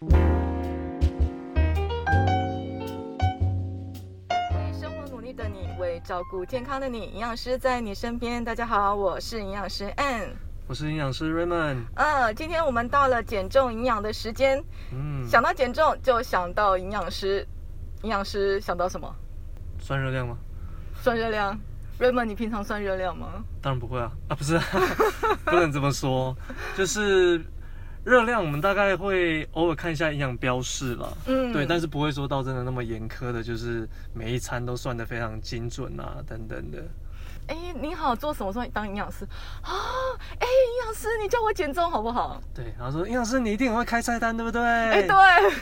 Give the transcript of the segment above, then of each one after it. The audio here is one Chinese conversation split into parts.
为生活努力的你，为照顾健康的你，营养师在你身边。大家好，我是营养师 Ann。我是营养师 Raymond。嗯，今天我们到了减重营养的时间。嗯，想到减重，就想到营养师。营养师想到什么？算热量吗？算热量。Raymond，你平常算热量吗？当然不会啊！啊，不是，不能这么说。就是热量，我们大概会偶尔看一下营养标示吧。嗯，对，但是不会说到真的那么严苛的，就是每一餐都算得非常精准啊，等等的。哎，你好，做什么时候当营养师啊？哎，营养师，你叫我减重好不好？对，然后说营养师，你一定很会开菜单，对不对？哎，对。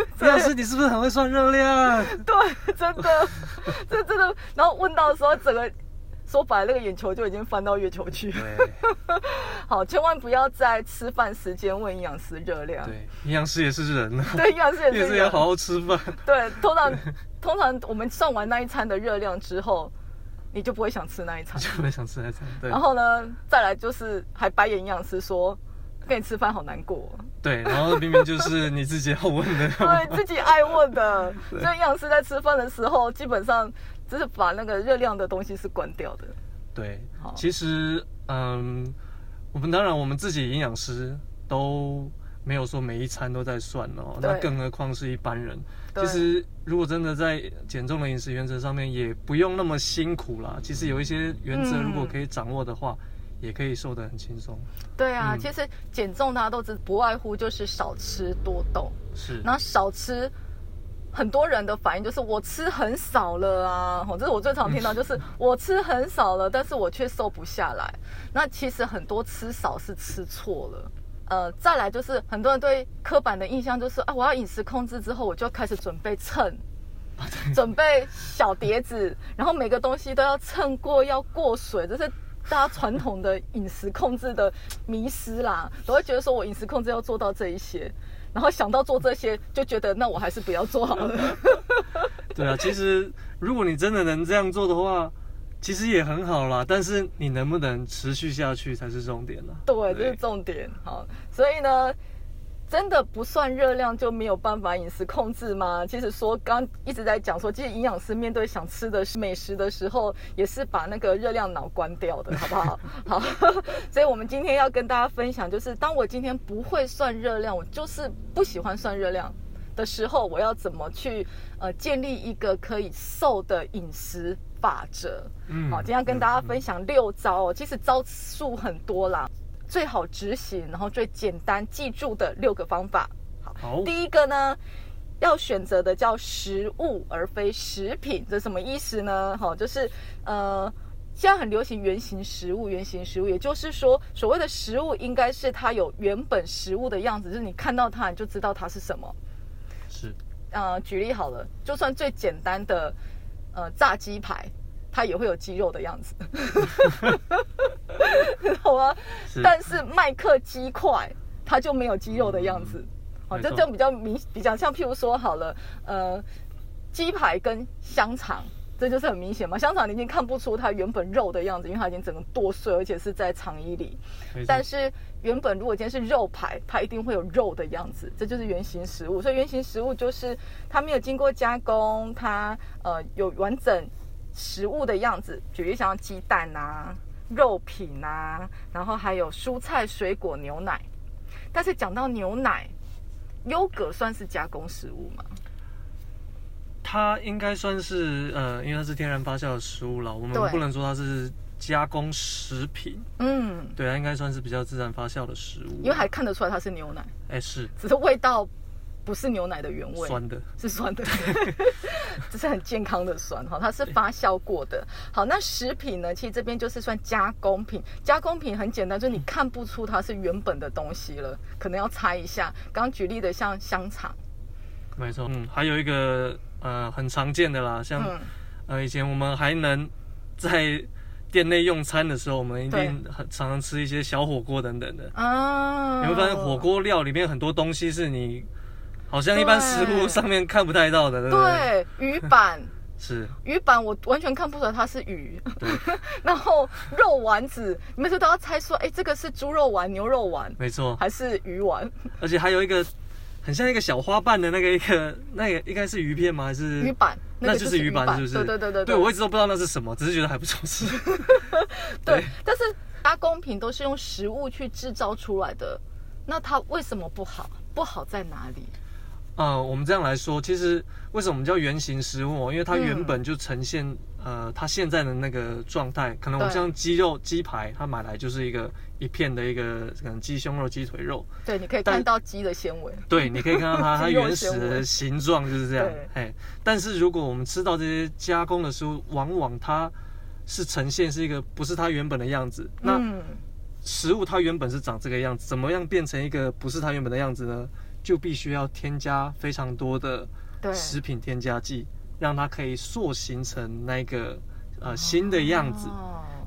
营养师，你是不是很会算热量？对，真的，这真的。然后问到的时候，整个说白了，那个眼球就已经翻到月球去。好，千万不要在吃饭时间问营养师热量。对，营养师也是人呢。对，营养师也是人。也是要好好吃饭。对，通常通常我们算完那一餐的热量之后。你就不会想吃那一餐，就不会想吃那一餐。对。然后呢，再来就是还白眼营养师说，跟你吃饭好难过。对，然后明明就是你自己要问的。对，自己爱问的。所以营养师在吃饭的时候，基本上就是把那个热量的东西是关掉的。对。其实，嗯，我们当然我们自己营养师都。没有说每一餐都在算哦，那更何况是一般人。其实如果真的在减重的饮食原则上面，也不用那么辛苦啦。其实有一些原则，如果可以掌握的话，也可以瘦得很轻松。对啊，其实减重大家都知，不外乎就是少吃多动。是，那少吃，很多人的反应就是我吃很少了啊。哦，这是我最常听到，就是我吃很少了，但是我却瘦不下来。那其实很多吃少是吃错了。呃，再来就是很多人对刻板的印象就是啊，我要饮食控制之后，我就开始准备秤，准备小碟子，然后每个东西都要称过，要过水，这是大家传统的饮食控制的迷失啦。都会觉得说我饮食控制要做到这一些，然后想到做这些，就觉得那我还是不要做好了。对啊，其实如果你真的能这样做的话。其实也很好啦，但是你能不能持续下去才是重点呢？对，这是重点。好，所以呢，真的不算热量就没有办法饮食控制吗？其实说刚一直在讲说，其实营养师面对想吃的美食的时候，也是把那个热量脑关掉的，好不好？好，所以我们今天要跟大家分享，就是当我今天不会算热量，我就是不喜欢算热量的时候，我要怎么去呃建立一个可以瘦的饮食？法则，嗯，好，今天要跟大家分享六招哦。其实招数很多啦，最好执行，然后最简单记住的六个方法。好，第一个呢，要选择的叫食物而非食品，这什么意思呢？好，就是呃，现在很流行原型食物，原型食物，也就是说，所谓的食物应该是它有原本食物的样子，就是你看到它你就知道它是什么。是，呃，举例好了，就算最简单的。呃，炸鸡排它也会有肌肉的样子，好啊。但是麦克鸡块它就没有肌肉的样子，好，这这比较明，比较像譬如说好了，呃，鸡排跟香肠，这就是很明显嘛。香肠你已经看不出它原本肉的样子，因为它已经整个剁碎，而且是在肠衣里。但是原本如果今天是肉排，它一定会有肉的样子，这就是原型食物。所以原型食物就是它没有经过加工，它呃有完整食物的样子。举例像鸡蛋啊、肉品啊，然后还有蔬菜、水果、牛奶。但是讲到牛奶，优格算是加工食物吗？它应该算是呃，因为它是天然发酵的食物了，我们不能说它是。加工食品，嗯，对它，应该算是比较自然发酵的食物，因为还看得出来它是牛奶，哎是，只是味道不是牛奶的原味，酸的，是酸的，这是很健康的酸哈，它是发酵过的。好，那食品呢？其实这边就是算加工品，加工品很简单，就是你看不出它是原本的东西了，可能要猜一下。刚举例的像香肠，没错，嗯，还有一个呃很常见的啦，像呃以前我们还能在。店内用餐的时候，我们一定很常常吃一些小火锅等等的啊。你会发现火锅料里面很多东西是你好像一般食物上面看不太到的，对？鱼板 是鱼板，我完全看不出来它是鱼。然后肉丸子，你们就都要猜说，哎，这个是猪肉丸、牛肉丸，没错，还是鱼丸？而且还有一个。很很像一个小花瓣的那个一个那个应该是鱼片吗？还是鱼板？那就是鱼板，是不是？对对对对。对我一直都不知道那是什么，只是觉得还不错吃。对，但是加工品都是用食物去制造出来的，那它为什么不好？不好在哪里？呃，我们这样来说，其实为什么我们叫原型食物？因为它原本就呈现呃它现在的那个状态，可能我们像鸡肉、鸡排，它买来就是一个一片的一个可能鸡胸肉、鸡腿肉。对，你可以看到鸡的纤维。对，你可以看到它 它原始的形状就是这样。哎，但是如果我们吃到这些加工的食物，往往它是呈现是一个不是它原本的样子。那食物它原本是长这个样子，怎么样变成一个不是它原本的样子呢？就必须要添加非常多的食品添加剂，让它可以塑形成那个呃新的样子。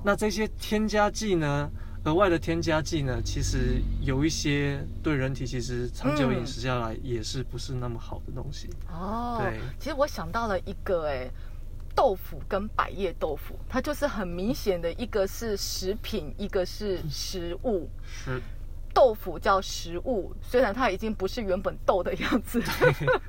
那这些添加剂呢，额外的添加剂呢，其实有一些对人体其实长久饮食下来也是不是那么好的东西。哦，对，其实我想到了一个，哎，豆腐跟百叶豆腐，它就是很明显的一个是食品，一个是食物。是。豆腐叫食物，虽然它已经不是原本豆的样子，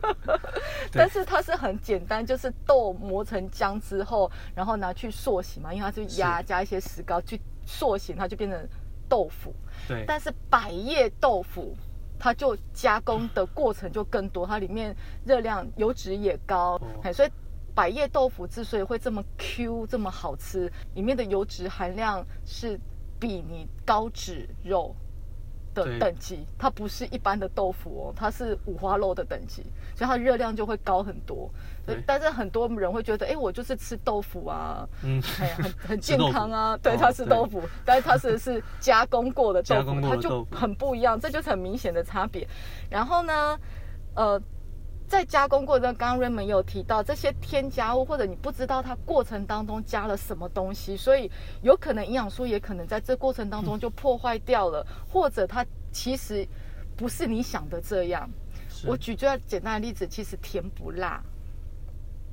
但是它是很简单，就是豆磨成浆之后，然后拿去塑形嘛，因为它是压加一些石膏去塑形，它就变成豆腐。对。但是百叶豆腐，它就加工的过程就更多，它里面热量、油脂也高，所以百叶豆腐之所以会这么 Q、这么好吃，里面的油脂含量是比你高脂肉。的等级，它不是一般的豆腐哦，它是五花肉的等级，所以它热量就会高很多。对，但是很多人会觉得，哎，我就是吃豆腐啊，嗯，很 很健康啊，对，它是豆腐，但是它是是加工过的豆腐，它就很不一样，这就是很明显的差别。然后呢，呃。在加工过程，刚刚 Raymond 有提到这些添加物，或者你不知道它过程当中加了什么东西，所以有可能营养素也可能在这过程当中就破坏掉了，或者它其实不是你想的这样。我举最简单的例子，其实甜不辣。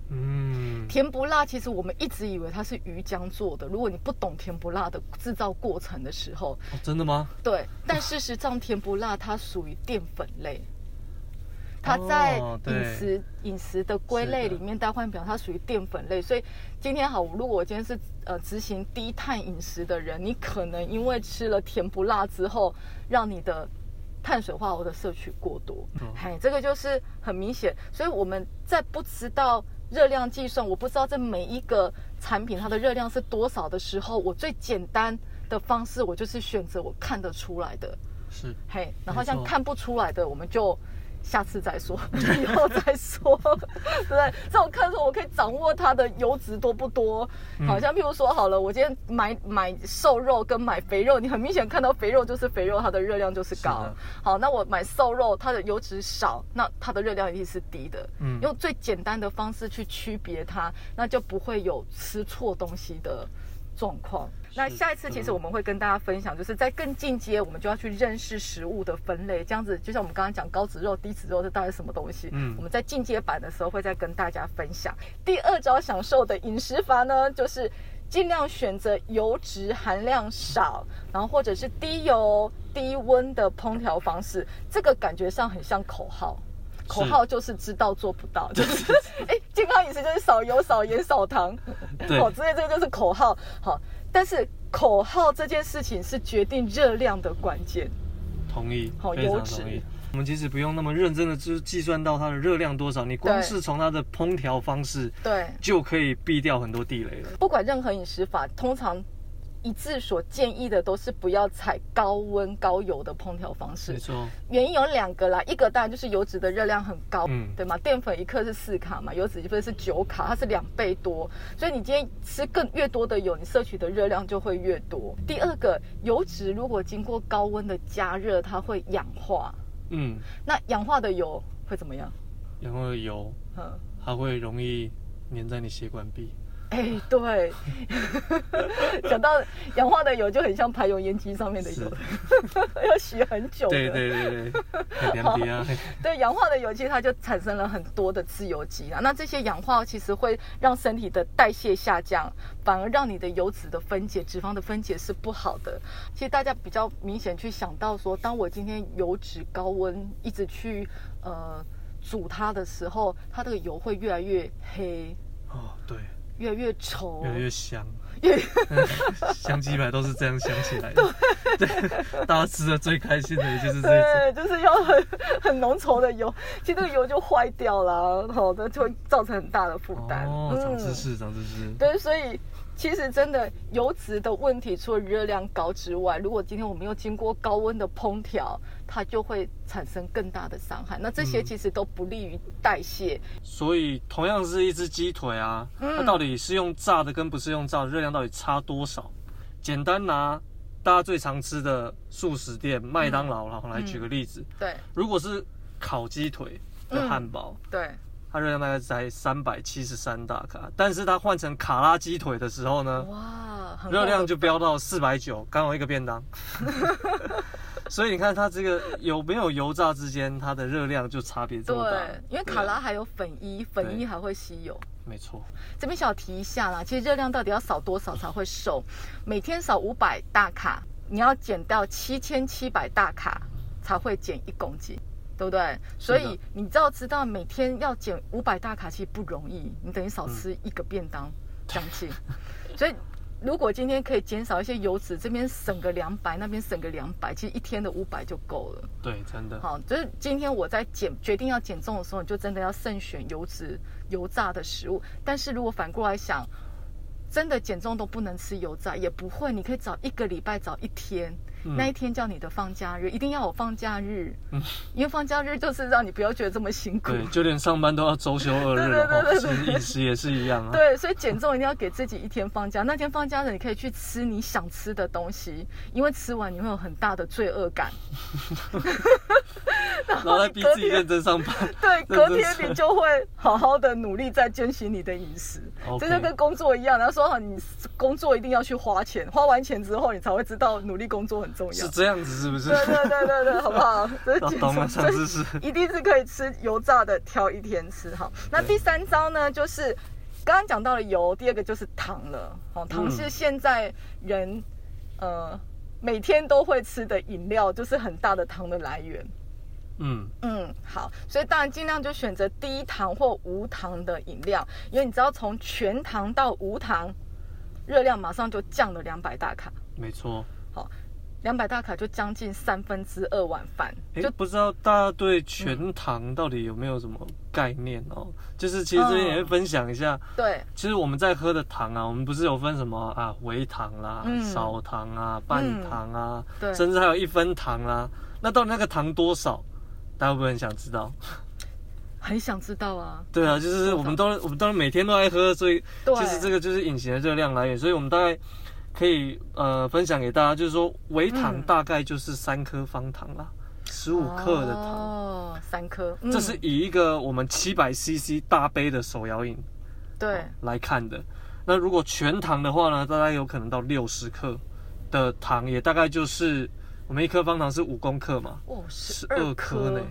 嗯，甜不辣，其实我们一直以为它是鱼浆做的。如果你不懂甜不辣的制造过程的时候，真的吗？对，但事实上甜不辣它属于淀粉类。它在饮食饮食的归类里面，代换表它属于淀粉类，所以今天好，如果我今天是呃执行低碳饮食的人，你可能因为吃了甜不辣之后，让你的碳水化合物的摄取过多，嘿，这个就是很明显。所以我们在不知道热量计算，我不知道这每一个产品它的热量是多少的时候，我最简单的方式，我就是选择我看得出来的，是嘿，然后像看不出来的，我们就。下次再说，以后再说，对 不对？在我看说，我可以掌握它的油脂多不多。好像譬如说，好了，我今天买买瘦肉跟买肥肉，你很明显看到肥肉就是肥肉，它的热量就是高。好，那我买瘦肉，它的油脂少，那它的热量一定是低的。嗯，用最简单的方式去区别它，那就不会有吃错东西的状况。那下一次其实我们会跟大家分享，就是在更进阶，我们就要去认识食物的分类。这样子，就像我们刚刚讲高脂肉、低脂肉是大概什么东西？嗯，我们在进阶版的时候会再跟大家分享。第二招享受的饮食法呢，就是尽量选择油脂含量少，然后或者是低油、低温的烹调方式。这个感觉上很像口号，口号就是知道做不到，就是 哎，健康饮食就是少油、少盐、少糖，好，直接这个就是口号，好。但是口号这件事情是决定热量的关键。同意，好，油脂。我们其实不用那么认真的去计算到它的热量多少，你光是从它的烹调方式，对，就可以避掉很多地雷了。不管任何饮食法，通常。一致所建议的都是不要采高温高油的烹调方式。没错，原因有两个啦，一个当然就是油脂的热量很高，嗯，对吗？淀粉一克是四卡嘛，油脂一份是九卡，它是两倍多，所以你今天吃更越多的油，你摄取的热量就会越多。第二个，油脂如果经过高温的加热，它会氧化，嗯，那氧化的油会怎么样？氧化的油，嗯，它会容易粘在你血管壁。哎，对，讲到氧化的油就很像排油烟机上面的油，要洗很久。对对对对，很凉皮啊。对，氧化的油其实它就产生了很多的自由基啊。那这些氧化其实会让身体的代谢下降，反而让你的油脂的分解、脂肪的分解是不好的。其实大家比较明显去想到说，当我今天油脂高温一直去呃煮它的时候，它这个油会越来越黑。哦，对。越来越稠，越来越香，香鸡排都是这样香起来的。对，大家吃的最开心的也就是这种，就是要很很浓稠的油，其实这个油就坏掉了，好的就会造成很大的负担。哦，长知识，长知识。对，所以。其实真的油脂的问题，除了热量高之外，如果今天我们又经过高温的烹调，它就会产生更大的伤害。那这些其实都不利于代谢。所以同样是一只鸡腿啊，它到底是用炸的跟不是用炸的，热量到底差多少？简单拿大家最常吃的素食店麦当劳然后来举个例子。对，如果是烤鸡腿的汉堡，对。它热量大概才三百七十三大卡，但是它换成卡拉鸡腿的时候呢，哇，热量就飙到四百九，刚好一个便当。所以你看它这个有没有油炸之间，它的热量就差别这么大。对，因为卡拉还有粉衣，粉衣还会吸油。没错。这边小提一下啦，其实热量到底要少多少才会瘦？每天少五百大卡，你要减掉七千七百大卡才会减一公斤。对不对？所以你知道，知道每天要减五百大卡其实不容易，你等于少吃一个便当将近。所以如果今天可以减少一些油脂，这边省个两百，那边省个两百，其实一天的五百就够了。对，真的。好，就是今天我在减决定要减重的时候，你就真的要慎选油脂、油炸的食物。但是如果反过来想，真的减重都不能吃油炸，也不会，你可以找一个礼拜找一天。那一天叫你的放假日，一定要有放假日，因为放假日就是让你不要觉得这么辛苦。对，就连上班都要周休二日对对对饮食也是一样啊。对，所以减重一定要给自己一天放假，那天放假日你可以去吃你想吃的东西，因为吃完你会有很大的罪恶感。然后再逼自己认真上班。对，隔天你就会好好的努力在遵循你的饮食，这就跟工作一样。然后说你工作一定要去花钱，花完钱之后你才会知道努力工作很。是这样子，是不是？对对对对对，好不好？这懂了，上次是 一定是可以吃油炸的，挑一天吃哈。那第三招呢，就是刚刚讲到了油，第二个就是糖了。哦，糖是现在人呃每天都会吃的饮料，就是很大的糖的来源。嗯嗯，好，所以当然尽量就选择低糖或无糖的饮料，因为你知道从全糖到无糖，热量马上就降了两百大卡。没错。好。两百大卡就将近三分之二碗饭，就不知道大家对全糖到底有没有什么概念哦？就是其实这边也会分享一下。对，其实我们在喝的糖啊，我们不是有分什么啊，微糖啦、少糖啊、半糖啊，对，甚至还有一分糖啊。那到底那个糖多少？大家会不会很想知道？很想知道啊。对啊，就是我们都我们都每天都爱喝，所以其实这个就是隐形的热量来源。所以我们大概。可以呃分享给大家，就是说微糖大概就是三颗方糖啦，十五克的糖。哦，三颗，这是以一个我们七百 CC 大杯的手摇饮对。来看的。那如果全糖的话呢，大概有可能到六十克的糖，也大概就是我们一颗方糖是五公克嘛，哦，十二颗呢。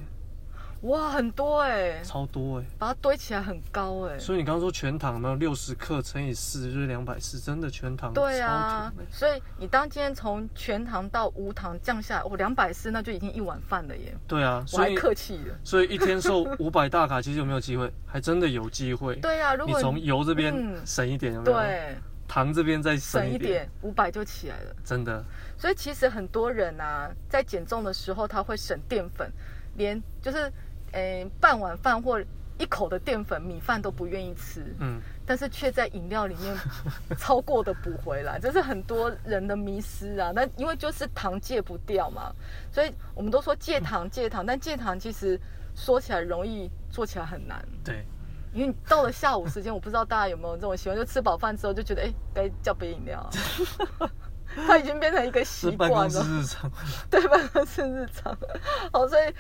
哇，很多哎，超多哎，把它堆起来很高哎。所以你刚刚说全糖呢，六十克乘以四就是两百四，真的全糖。对啊，所以你当今天从全糖到无糖降下来，哦，两百四那就已经一碗饭了耶。对啊，我还客气了。所以一天瘦 五百大卡，其实有没有机会？还真的有机会。对啊，如果你从油这边省一点，有没有？对，糖这边再省一点，五百就起来了。真的。所以其实很多人啊，在减重的时候，他会省淀粉，连就是。诶，半碗饭或一口的淀粉米饭都不愿意吃，嗯，但是却在饮料里面 超过的补回来，这是很多人的迷失啊。那因为就是糖戒不掉嘛，所以我们都说戒糖戒糖，但戒糖其实说起来容易，做起来很难。对，因为到了下午时间，我不知道大家有没有这种习惯，就吃饱饭之后就觉得，哎，该叫杯饮料，啊 它已经变成一个习惯了。办公室日常，对，办公室日常。好，所以。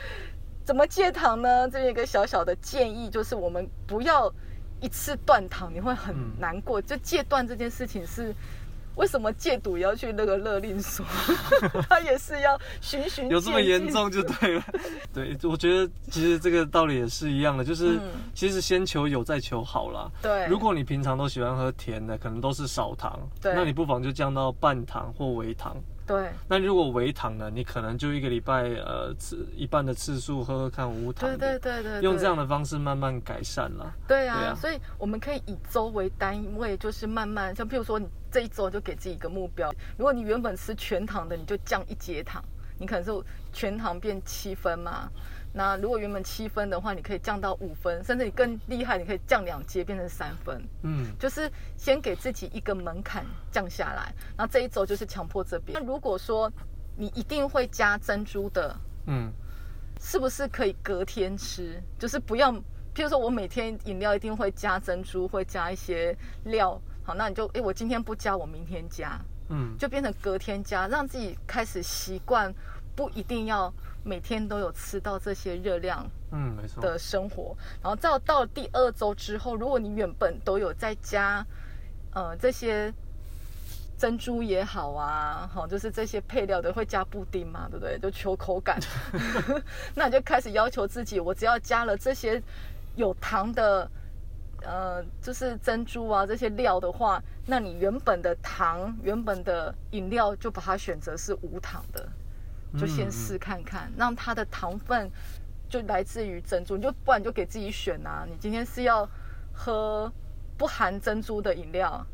怎么戒糖呢？这边一个小小的建议就是，我们不要一次断糖，你会很难过。就戒断这件事情是。为什么戒赌也要去那个勒令所？他也是要循循有这么严重就对了。对，我觉得其实这个道理也是一样的，就是其实先求有再求好啦。对，如果你平常都喜欢喝甜的，可能都是少糖，那你不妨就降到半糖或微糖。对，那如果微糖呢？你可能就一个礼拜，呃，次一半的次数喝喝看无糖。对对对对，用这样的方式慢慢改善了。对啊，所以我们可以以周为单位，就是慢慢，像譬如说你这一周就给自己一个目标。如果你原本吃全糖的，你就降一节糖，你可能是全糖变七分嘛。那如果原本七分的话，你可以降到五分，甚至你更厉害，你可以降两阶变成三分。嗯，就是先给自己一个门槛降下来，那这一周就是强迫这边。那如果说你一定会加珍珠的，嗯，是不是可以隔天吃？就是不要，譬如说我每天饮料一定会加珍珠，会加一些料，好，那你就哎，我今天不加，我明天加，嗯，就变成隔天加，让自己开始习惯，不一定要。每天都有吃到这些热量，嗯，没错的生活，然后到到第二周之后，如果你原本都有在加，呃，这些珍珠也好啊，好，就是这些配料的会加布丁嘛，对不对？就求口感，那你就开始要求自己，我只要加了这些有糖的，呃，就是珍珠啊这些料的话，那你原本的糖、原本的饮料就把它选择是无糖的。就先试看看，让它的糖分就来自于珍珠，你就不然就给自己选啊。你今天是要喝不含珍珠的饮料，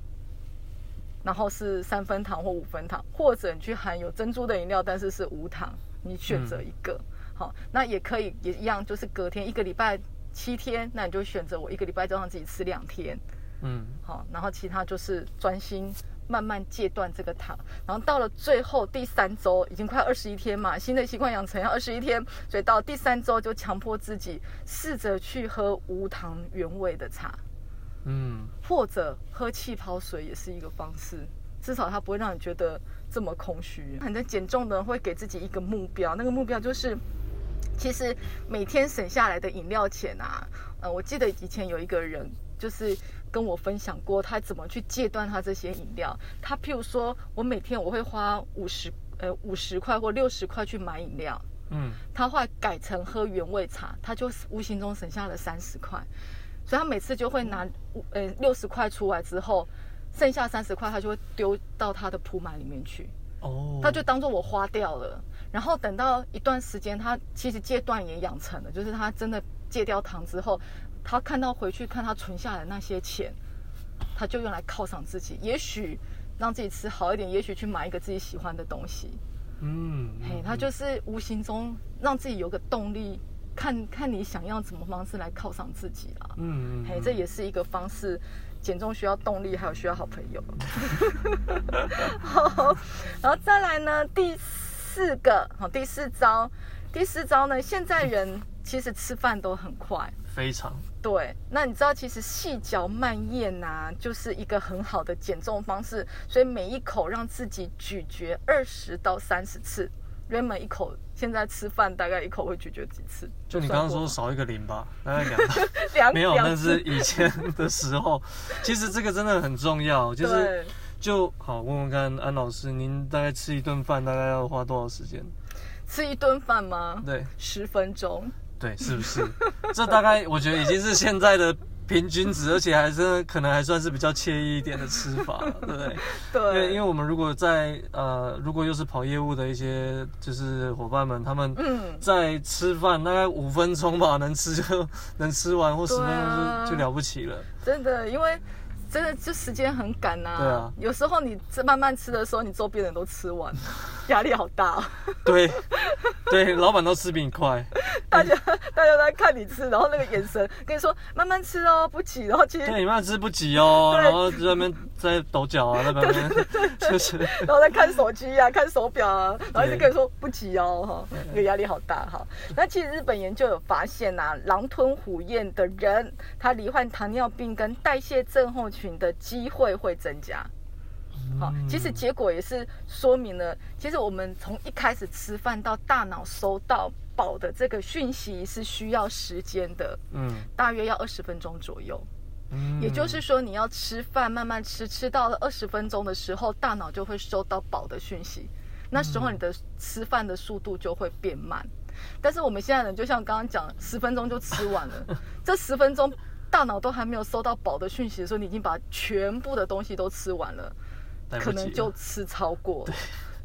然后是三分糖或五分糖，或者你去含有珍珠的饮料，但是是无糖，你选择一个。好，那也可以也一样，就是隔天一个礼拜七天，那你就选择我一个礼拜就让自己吃两天。嗯，好，然后其他就是专心。慢慢戒断这个糖，然后到了最后第三周，已经快二十一天嘛，新的习惯养成要二十一天，所以到第三周就强迫自己试着去喝无糖原味的茶，嗯，或者喝气泡水也是一个方式，至少它不会让你觉得这么空虚。很多减重的人会给自己一个目标，那个目标就是，其实每天省下来的饮料钱啊，呃，我记得以前有一个人就是。跟我分享过他怎么去戒断他这些饮料。他譬如说，我每天我会花五十呃五十块或六十块去买饮料，嗯，他会改成喝原味茶，他就无形中省下了三十块。所以他每次就会拿呃六十块出来之后，剩下三十块他就会丢到他的铺满里面去。哦，他就当做我花掉了。然后等到一段时间，他其实戒断也养成了，就是他真的戒掉糖之后。他看到回去看他存下的那些钱，他就用来犒赏自己，也许让自己吃好一点，也许去买一个自己喜欢的东西。嗯，嘿，他就是无形中让自己有个动力，看看你想要什么方式来犒赏自己啦。嗯，嘿，这也是一个方式。减重需要动力，还有需要好朋友。好，然后再来呢，第四个，好，第四招，第四招呢，现在人其实吃饭都很快。非常对，那你知道其实细嚼慢咽呐，就是一个很好的减重方式。所以每一口让自己咀嚼二十到三十次，原本一口，现在吃饭大概一口会咀嚼几次？就你刚刚说少一个零吧，大概两 两没有，那是以前的时候。其实这个真的很重要，就是就好问问看安老师，您大概吃一顿饭大概要花多少时间？吃一顿饭吗？对，十分钟。对，是不是？这大概我觉得已经是现在的平均值，而且还是可能还算是比较惬意一点的吃法，对不对？对。因为因为我们如果在呃，如果又是跑业务的一些就是伙伴们，他们在吃饭大概五分钟吧，能吃就 能吃完，或十分钟就就了不起了。真的，因为。真的就时间很赶呐，对啊，有时候你慢慢吃的时候，你周边人都吃完，压力好大。对，对，老板都吃比你快。大家大家都在看你吃，然后那个眼神跟你说慢慢吃哦，不急。然后其实对，慢慢吃不急哦。然后在那边在抖脚啊，在那边 就是，然后在看手机啊，看手表啊，然后一直跟你说不急哦，哈，那个压力好大哈。那其实日本研究有发现呐，狼吞虎咽的人，他罹患糖尿病跟代谢症候群的机会会增加。好，其实结果也是说明了，其实我们从一开始吃饭到大脑收到饱的这个讯息是需要时间的，嗯，大约要二十分钟左右。嗯也就是说，你要吃饭，慢慢吃，吃到了二十分钟的时候，大脑就会收到饱的讯息，那时候你的吃饭的速度就会变慢。但是我们现在人就像刚刚讲，十分钟就吃完了，这十分钟大脑都还没有收到饱的讯息的时候，你已经把全部的东西都吃完了，可能就吃超过了。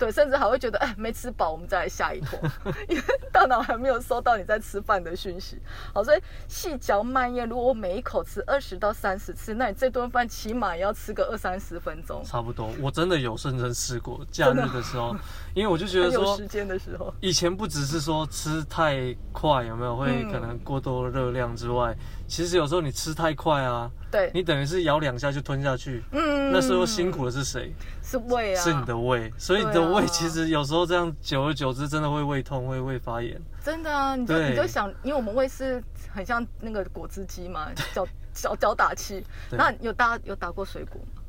对，甚至还会觉得，哎，没吃饱，我们再来下一坨，因为大脑还没有收到你在吃饭的讯息。好，所以细嚼慢咽，如果我每一口吃二十到三十次，那你这顿饭起码也要吃个二三十分钟，差不多，我真的有认真试过假日的时候，因为我就觉得说有时，间的时候。以前不只是说吃太快有没有会嗯可能过多热量之外，其实有时候你吃太快啊，对，你等于是咬两下就吞下去，嗯那时候辛苦的是谁？是胃啊，是你的胃，所以你的胃其实有时候这样久而久之真的会胃痛，会胃发炎。真的啊，你就你就想，因为我们胃是很像那个果汁机嘛，搅搅搅打器。那有打有打过水果吗？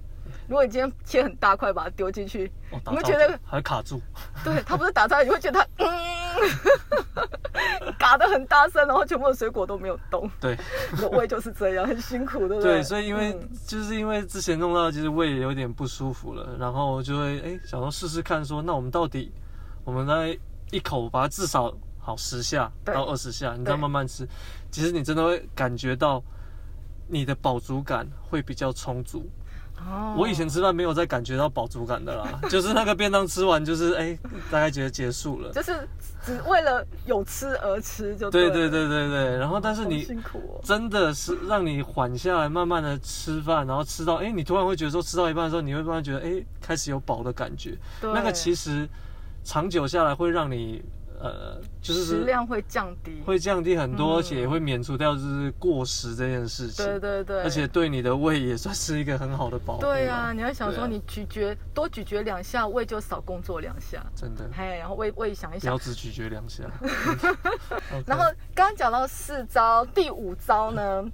如果你今天切很大块，把它丢进去，你会觉得还卡住，对它不是打在，你会觉得它嗯，嘎的很大声，然后全部的水果都没有动。对。你的胃就是这样，很辛苦，对不对，所以因为、嗯。就是因为之前弄到其实胃有点不舒服了，然后就会哎想说试试看说，那我们到底我们来一口把它至少好十下对。到二十下，你再慢慢吃，其实你真的会感觉到你的饱足感会比较充足。哦我以前吃饭没有再感觉到饱足感的啦，就是那个便当吃完就是哎、大概觉得结束了。就是只为了有吃而吃，就对对对对对对，然后但是你辛苦哦。真的是让你缓下来，慢慢的吃饭，然后吃到，哎，你突然会觉得说吃到一半的时候，你会突然觉得，哎，开始有饱的感觉。那个其实长久下来会让你，呃，就是食量会降低。会降低很多，嗯而且也会免除掉就是过食这件事情。对对对，而且对你的胃也算是一个很好的保护。对啊，你要想说你咀嚼多咀嚼两下，胃就少工作两下，真的嘿，然后胃胃想一想不要，只咀嚼两下。然后刚刚讲到四招，第五招呢？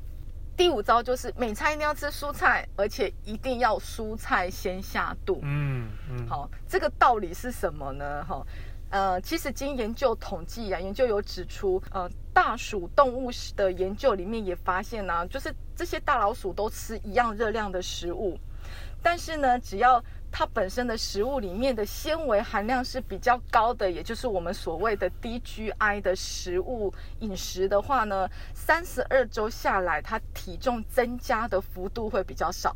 第五招就是每餐一定要吃蔬菜，而且一定要蔬菜先下肚。嗯嗯，好，这个道理是什么呢？哈，呃，其实经研究统计啊，研究有指出，呃，大鼠动物的研究里面也发现呢、就是这些大老鼠都吃一样热量的食物，但是呢，只要它本身的食物里面的纤维含量是比较高的，也就是我们所谓的低 GI 的食物饮食的话呢，三十二周下来，它体重增加的幅度会比较少。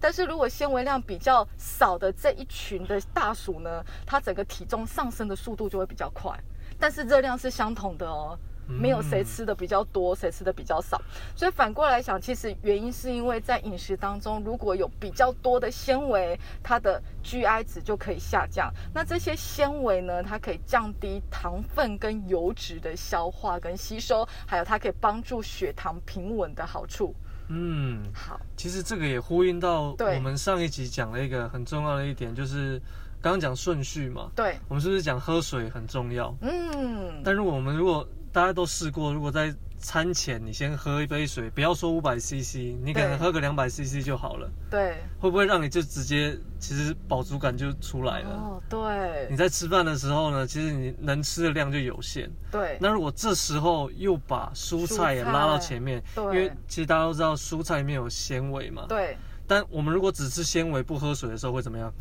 但是如果纤维量比较少的这一群的大鼠呢，它整个体重上升的速度就会比较快，但是热量是相同的哦。没有谁吃的比较多，谁吃的比较少，所以反过来想，其实原因是因为在饮食当中，如果有比较多的纤维，它的 GI 值就可以下降。那这些纤维呢，它可以降低糖分跟油脂的消化跟吸收，还有它可以帮助血糖平稳的好处。嗯，好，其实这个也呼应到我们上一集讲了一个很重要的一点，就是刚刚讲顺序嘛。对，我们是不是讲喝水很重要？嗯，但如果我们如果大家都试过，如果在餐前你先喝一杯水，不要说五百 CC，你可能喝个两百 CC 就好了，对，会不会让你就直接其实饱足感就出来了？哦，对你，在吃饭的时候呢，其实你能吃的量就有限。对，那如果这时候又把蔬菜也拉到前面，对因为其实大家都知道蔬菜里面有纤维嘛。对，但我们如果只吃纤维不喝水的时候会怎么样？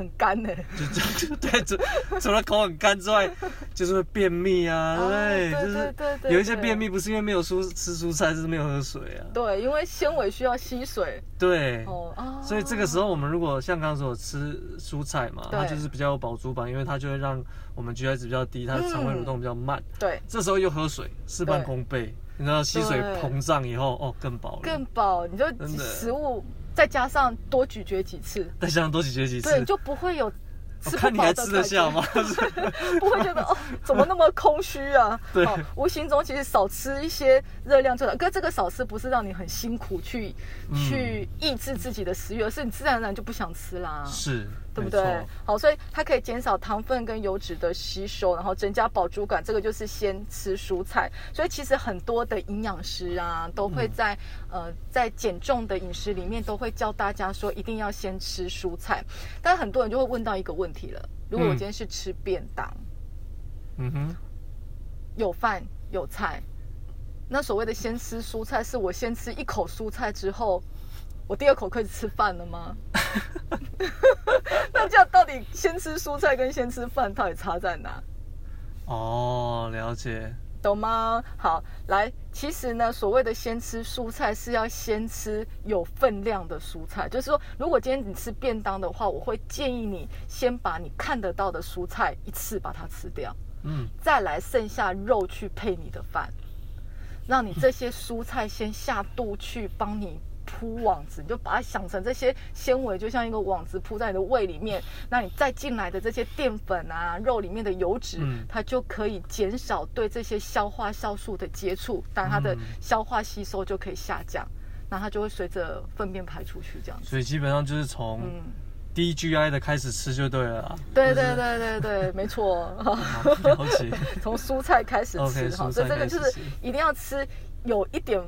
很干呢。就就就对，除除了口很干之外，就是会便秘啊，对就是有一些便秘不是因为没有蔬吃蔬菜，是没有喝水啊。对，因为纤维需要吸水。对。哦啊，所以这个时候，我们如果像刚刚说的吃蔬菜嘛，它就是比较有饱足感，因为它就会让我们 GI 值比较低，它的肠胃蠕动比较慢。对这时候又喝水，事半功倍。你知道吸水膨胀以后，哦，更饱了。更饱，你就食物再加上多咀嚼几次，再加上多咀嚼几次，对，就不会有吃不我看你还饱吃得下觉吗？不会觉得哦，怎么那么空虚啊？对哦，无形中其实少吃一些热量就好。可这个少吃不是让你很辛苦去、嗯去抑制自己的食欲，而是你自然而然就不想吃啦。是，对不对？好，所以它可以减少糖分跟油脂的吸收，然后增加饱足感。这个就是先吃蔬菜。所以其实很多的营养师啊，都会在、呃在减重的饮食里面都会教大家说，一定要先吃蔬菜。但很多人就会问到一个问题了：如果我嗯今天是吃便当，嗯哼，有饭有菜，那所谓的先吃蔬菜，是我先吃一口蔬菜之后，我第二口可以吃饭了吗？那这样到底先吃蔬菜跟先吃饭到底差在哪？哦，了解。懂吗？好，来，其实呢，所谓的先吃蔬菜是要先吃有分量的蔬菜，就是说，如果今天你吃便当的话，我会建议你先把你看得到的蔬菜一次把它吃掉，嗯，再来剩下肉去配你的饭，让你这些蔬菜先下肚去帮你。铺网子，你就把它想成这些纤维就像一个网子铺在你的胃里面，那你再进来的这些淀粉啊、肉里面的油脂，它就可以减少对这些消化酵素的接触，但它的消化吸收就可以下降，那它就会随着粪便排出去这样子。所以基本上就是从低 GI 的开始吃就对了。对对对对对，没错。了解。从蔬菜开始吃哈，所以这个就是一定要吃有一点。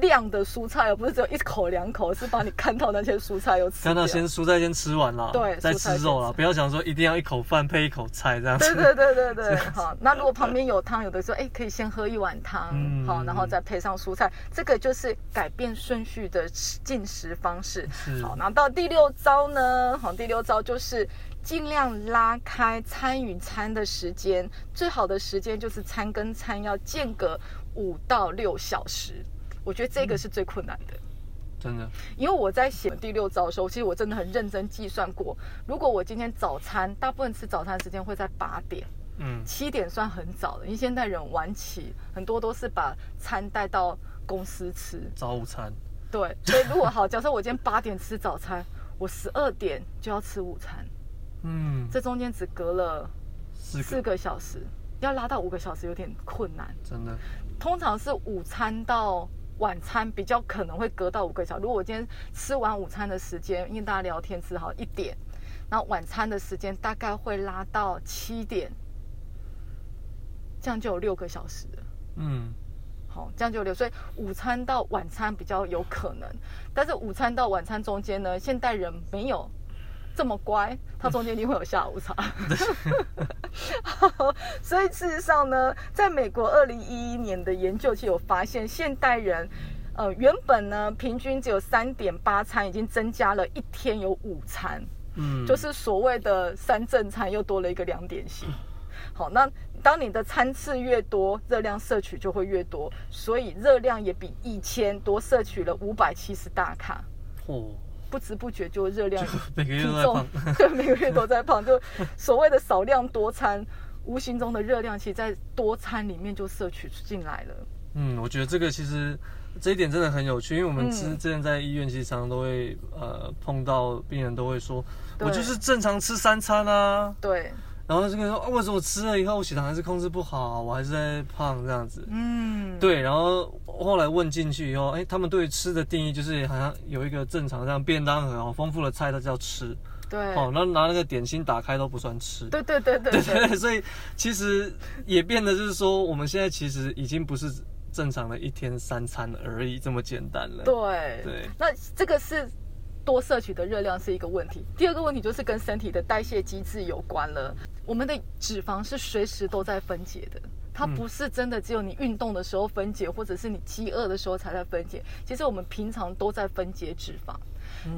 量的蔬菜，而不是只有一口两口，是把你看到那些蔬菜有吃。看到先蔬菜先吃完了，对，再吃肉了。不要想说一定要一口饭配一口菜这样子。对对对对对，好。那如果旁边有汤，有的时候哎可以先喝一碗汤，好，然后再配上蔬菜，这个就是改变顺序的进食方式。好，然后到第六招呢，好，第六招就是尽量拉开餐与餐的时间，最好的时间就是餐跟餐要间隔五到六小时。我觉得这个是最困难的，真的。因为我在写第六招的时候，其实我真的很认真计算过，如果我今天早餐大部分吃早餐时间会在八点，嗯，七点算很早的，因为现代人晚起，很多都是把餐带到公司吃早午餐。对，所以如果好，假设我今天八点吃早餐，我十二点就要吃午餐，嗯，这中间只隔了四个小时，要拉到五个小时有点困难，真的。通常是午餐到。晚餐比较可能会隔到五个小时。如果我今天吃完午餐的时间，因为大家聊天吃好一点，那晚餐的时间大概会拉到七点，这样就有六个小时了。嗯，好，这样就六。所以午餐到晚餐比较有可能，但是午餐到晚餐中间呢，现代人没有。这么乖，他中间一定会有下午茶。所以事实上呢，在美国二零一一年的研究就有发现，现代人，呃，原本呢平均只有三点八餐，已经增加了一天有五餐，嗯，就是所谓的三正餐又多了一个两点心。好，那当你的餐次越多，热量摄取就会越多，所以热量也比一千多摄取了五百七十大卡。哦。不知不觉就热量每个月都在胖，对，每个月都在胖。就所谓的少量多餐，无形中的热量，其实在多餐里面就摄取进来了。嗯，我觉得这个其实这一点真的很有趣，因为我们之之前在医院，其实常常都会呃碰到病人都会说，我就是正常吃三餐啊。对。然后这个说，为什么我吃了以后，我血糖还是控制不好，我还是在胖这样子？嗯，对。然后后来问进去以后，哎，他们对吃的定义就是好像有一个正常这样便当盒，好丰富的菜，它叫吃。对。哦，那拿那个点心打开都不算吃。对对对对对。所以其实也变得就是说，我们现在其实已经不是正常的一天三餐而已这么简单了。对对。那这个是。多摄取的热量是一个问题，第二个问题就是跟身体的代谢机制有关了。我们的脂肪是随时都在分解的，它不是真的只有你运动的时候分解，或者是你饥饿的时候才在分解。其实我们平常都在分解脂肪，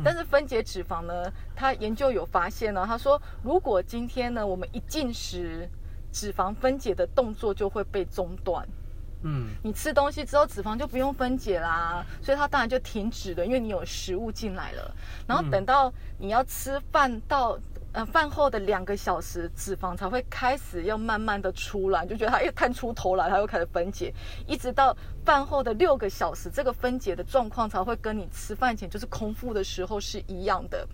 但是分解脂肪呢，他研究有发现呢，他说如果今天呢我们一进食，脂肪分解的动作就会被中断。嗯，你吃东西之后脂肪就不用分解啦，所以它当然就停止了，因为你有食物进来了。然后等到你要吃饭到呃饭后的两个小时，脂肪才会开始要慢慢的出来，就觉得它又探出头来，它又开始分解，一直到饭后的六个小时，这个分解的状况才会跟你吃饭前就是空腹的时候是一样的。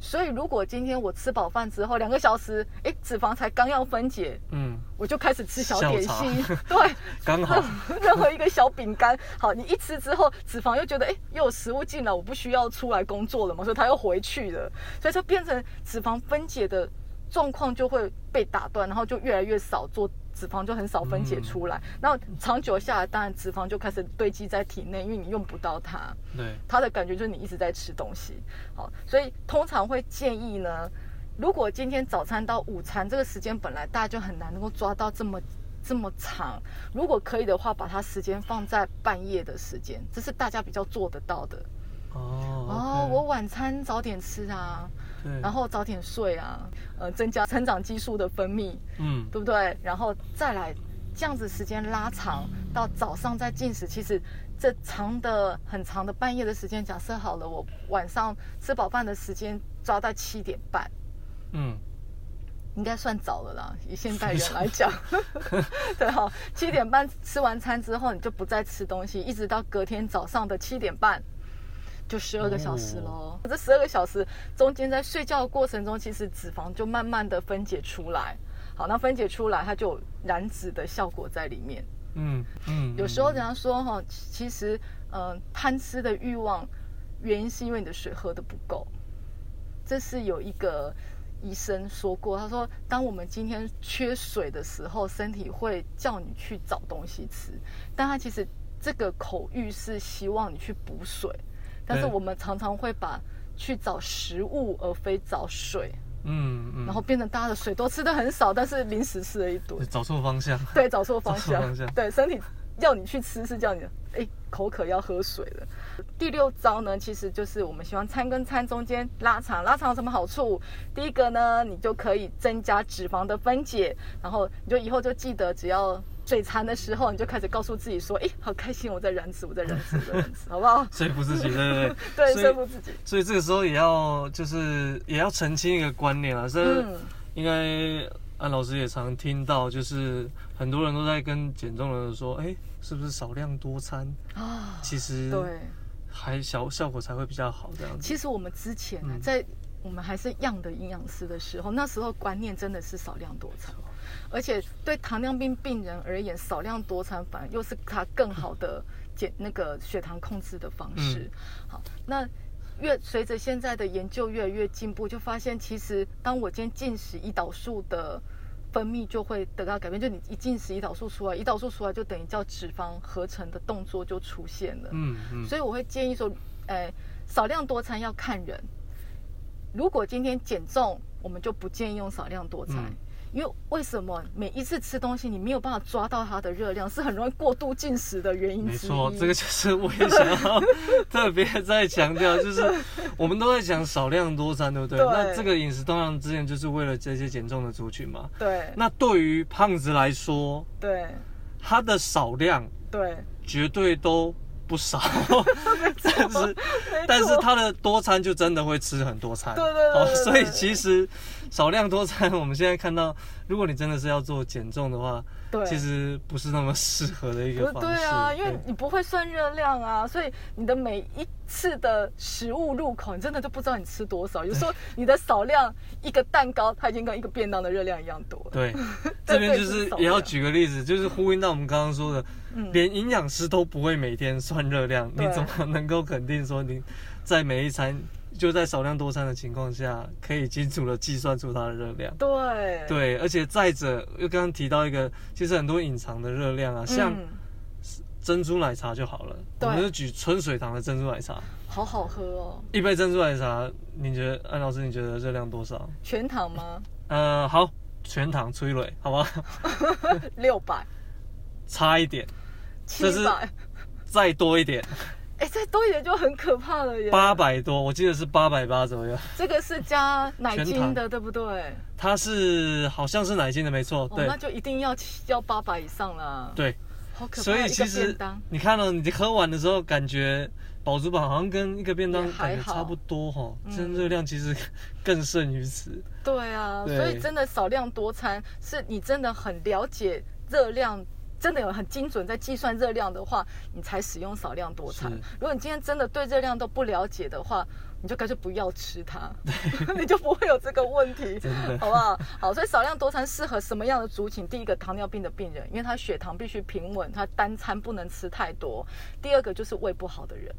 所以，如果今天我吃饱饭之后两个小时，哎，脂肪才刚要分解，嗯，我就开始吃小点心，对，刚好。任何一个小饼干，好，你一吃之后，脂肪又觉得，哎，又有食物进来，我不需要出来工作了嘛，所以它又回去了，所以就变成脂肪分解的状况就会被打断，然后就越来越少做。脂肪就很少分解出来，那长久下来，当然脂肪就开始堆积在体内，因为你用不到它。对，它的感觉就是你一直在吃东西。好，所以通常会建议呢，如果今天早餐到午餐这个时间本来大家就很难能够抓到这么这么长，如果可以的话，把它时间放在半夜的时间，这是大家比较做得到的。哦哦，我晚餐早点吃啊，对，然后早点睡啊，呃，增加成长激素的分泌，嗯，对不对？然后再来这样子时间拉长到早上再进食，其实这长的很长的半夜的时间，假设好了，我晚上吃饱饭的时间抓在七点半，嗯，应该算早了啦，以现代人来讲，对哈，七点半吃完餐之后，你就不再吃东西，一直到隔天早上的七点半。就十二个小时喽，这十二个小时中间在睡觉的过程中，其实脂肪就慢慢的分解出来。好，那分解出来，它就有燃脂的效果在里面。嗯嗯，有时候人家说哈，其实嗯，贪吃的欲望原因是因为你的水喝的不够。这是有一个医生说过，他说，当我们今天缺水的时候，身体会叫你去找东西吃，但他其实这个口欲是希望你去补水。但是我们常常会把去找食物而非找水，嗯嗯，然后变成大家的水都吃的很少，但是零食吃了一堆，找错方向，对，找错方向，对，身体要你去吃是叫你，哎，口渴要喝水了。第六招呢，其实就是我们希望餐跟餐中间拉长，拉长有什么好处？第一个呢，你就可以增加脂肪的分解，然后你就以后就记得只要。嘴馋的时候，你就开始告诉自己说：“哎，好开心，我在燃脂，我在燃脂，我在燃脂，好不好？” 说服自己，对对对，对，说服自己。所以这个时候也要就是也要澄清一个观念啊，这应该安老师也常听到，就是很多人都在跟减重的人说：“哎，是不是少量多餐啊？”其实对，还效效果才会比较好这样子。其实我们之前呢，在我们还是样的营养师的时候，那时候观念真的是少量多餐。而且对糖尿病病人而言，少量多餐反而又是他更好的减那个血糖控制的方式。好，那越随着现在的研究越来越进步，就发现其实当我今天进食胰岛素的分泌就会得到改变。就你一进食胰岛素出来，胰岛素出来就等于叫脂肪合成的动作就出现了。嗯嗯。所以我会建议说，诶，少量多餐要看人。如果今天减重，我们就不建议用少量多餐。因为为什么每一次吃东西你没有办法抓到它的热量，是很容易过度进食的原因没错，这个就是我也想要特别再强调，就是我们都在讲少量多餐，对不对？那这个饮食通常之前就是为了这些减重的族群嘛。对。那对于胖子来说，对，他的少量，对，绝对都不少。但是，但是它的多餐就真的会吃很多餐。对对对。所以其实。少量多餐，我们现在看到，如果你真的是要做减重的话，对，其实不是那么适合的一个方式。对啊，因为你不会算热量啊，所以你的每一次的食物入口，你真的就不知道你吃多少。有时候你的少量一个蛋糕，它已经跟一个便当的热量一样多了。对，这边就是也要举个例子，就是呼应到我们刚刚说的，连营养师都不会每天算热量，你怎么能够肯定说你在每一餐？就在少量多餐的情况下，可以清楚的计算出它的热量。对对，而且再者，又刚刚提到一个，其实很多隐藏的热量啊，像珍珠奶茶就好了。我们就举纯水糖的珍珠奶茶，好好喝哦。一杯珍珠奶茶，你觉得安老师你觉得热量多少？全糖吗？呃，好，全糖催泪，好吧？六百，差一点，七百，再多一点。哎，再多一点就很可怕了耶！八百多，我记得是八百八左右。这个是加奶精的，对不对？它是好像是奶精的，没错。对，那就一定要要八百以上了。对，好可怕。所以其实你看到你喝完的时候，感觉饱足饱好像跟一个便当感觉差不多哈，真热量其实 更胜于此。对啊，所以真的少量多餐，是你真的很了解热量。真的有很精准在计算热量的话，你才使用少量多餐。如果你今天真的对热量都不了解的话，你就干脆不要吃它，你就不会有这个问题，好不好？好，所以少量多餐适合什么样的族群？第一个，糖尿病的病人，因为他血糖必须平稳，他单餐不能吃太多。第二个就是胃不好的人。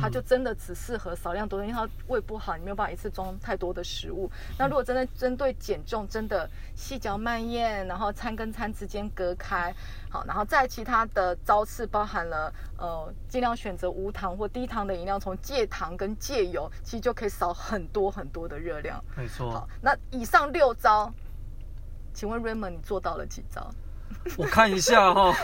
他就真的只适合少量多餐，因为它胃不好，你没有办法一次装太多的食物。那如果真的针对减重，真的细嚼慢咽，然后餐跟餐之间隔开，好，然后再其他的招式包含了呃，尽量选择无糖或低糖的饮料，从戒糖跟戒油，其实就可以少很多很多的热量。没错。好，那以上六招，请问 Raymond 你做到了几招？我看一下哈。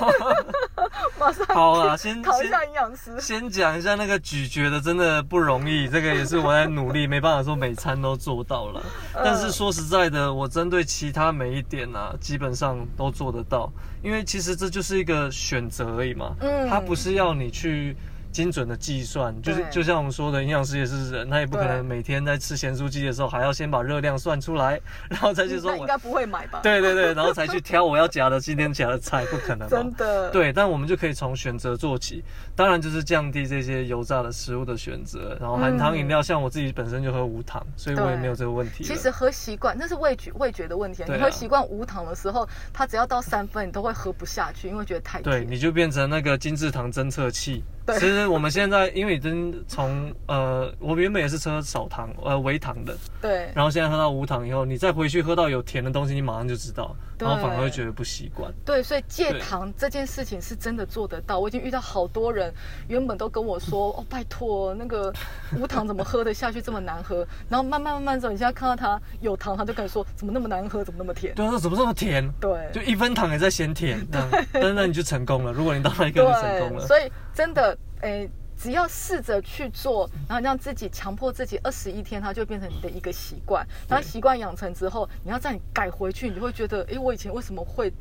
马上好啦，先 考一下营养师。先讲一下那个咀嚼的，真的不容易。这个也是我在努力，没办法说每餐都做到了。但是说实在的，我针对其他每一点啊，基本上都做得到。因为其实这就是一个选择而已嘛。嗯。它不是要你去。精准的计算，就是就像我们说的，营养师也是人，他也不可能每天在吃咸酥鸡的时候还要先把热量算出来，然后再去说。应该不会买吧？对对对，然后才去挑我要夹的今天夹的菜，不可能。真的。对，但我们就可以从选择做起，当然就是降低这些油炸的食物的选择，然后含糖饮料，像我自己本身就喝无糖，所以我也没有这个问题。其实喝习惯，那是味觉味觉的问题。你喝习惯无糖的时候，它只要到三分，你都会喝不下去，因为觉得太对，你就变成那个精制糖侦测器。其实我们现在因为已经从呃，我原本也是喝少糖呃微糖的，对，然后现在喝到无糖以后，你再回去喝到有甜的东西，你马上就知道，然后反而会觉得不习惯。对，所以戒糖这件事情是真的做得到。我已经遇到好多人，原本都跟我说 哦，拜托那个无糖怎么喝得下去这么难喝，然后慢慢慢慢走，你现在看到他有糖，他就跟你说怎么那么难喝，怎么那么甜？对啊，说怎么这么甜？对，就一分糖也在嫌甜，但那你就成功了。如果你到那一个就成功了，所以真的。诶，只要试着去做，然后让自己强迫自己二十一天，它就变成你的一个习惯。然后习惯养成之后，你要再改回去，你就会觉得，哎，我以前为什么会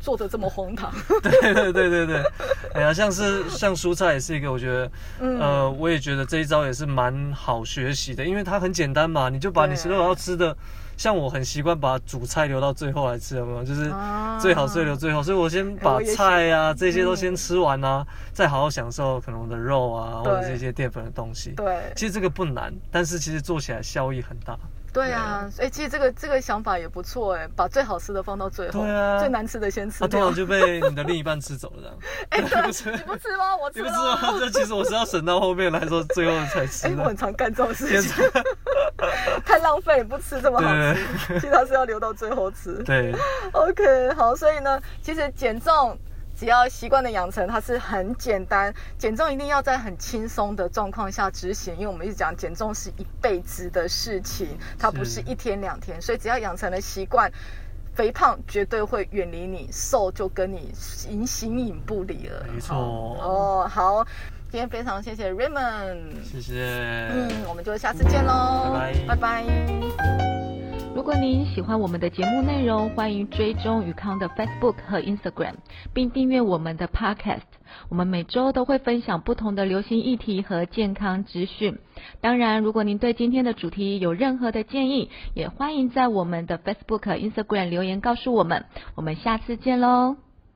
做的这么荒唐？对对对对对，哎呀，像是像蔬菜也是一个，我觉得，呃，我也觉得这一招也是蛮好学习的，因为它很简单嘛，你就把你所有要吃的。像我很习惯把主菜留到最后来吃，有没有？就是最好最留最后，所以我先把菜啊这些都先吃完啊，再好好享受可能我的肉啊或者这些淀粉的东西。对，其实这个不难，但是其实做起来效益很大。对啊，所以其实这个这个想法也不错哎，把最好吃的放到最后，对啊，最难吃的先吃。他通常就被你的另一半吃走了这样。哎，你不吃？你不吃吗？我吃。你不吃吗？这其实我是要省到后面来说，最后才吃。哎，我很常干这种事情。太浪费，不吃这么好吃，其实是要留到最后吃。对。OK，好，所以呢，其实减重。只要习惯的养成，它是很简单。减重一定要在很轻松的状况下执行，因为我们一直讲减重是一辈子的事情，它不是一天两天。所以只要养成了习惯，肥胖绝对会远离你，瘦就跟你形形影不离了。没错。哦，好，今天非常谢谢 Raymond，谢谢。嗯，我们就下次见喽，拜拜，拜拜。如果您喜欢我们的节目内容，欢迎追踪宇康的 Facebook 和 Instagram，并订阅我们的 Podcast。我们每周都会分享不同的流行议题和健康资讯。当然，如果您对今天的主题有任何的建议，也欢迎在我们的 Facebook、Instagram 留言告诉我们。我们下次见喽！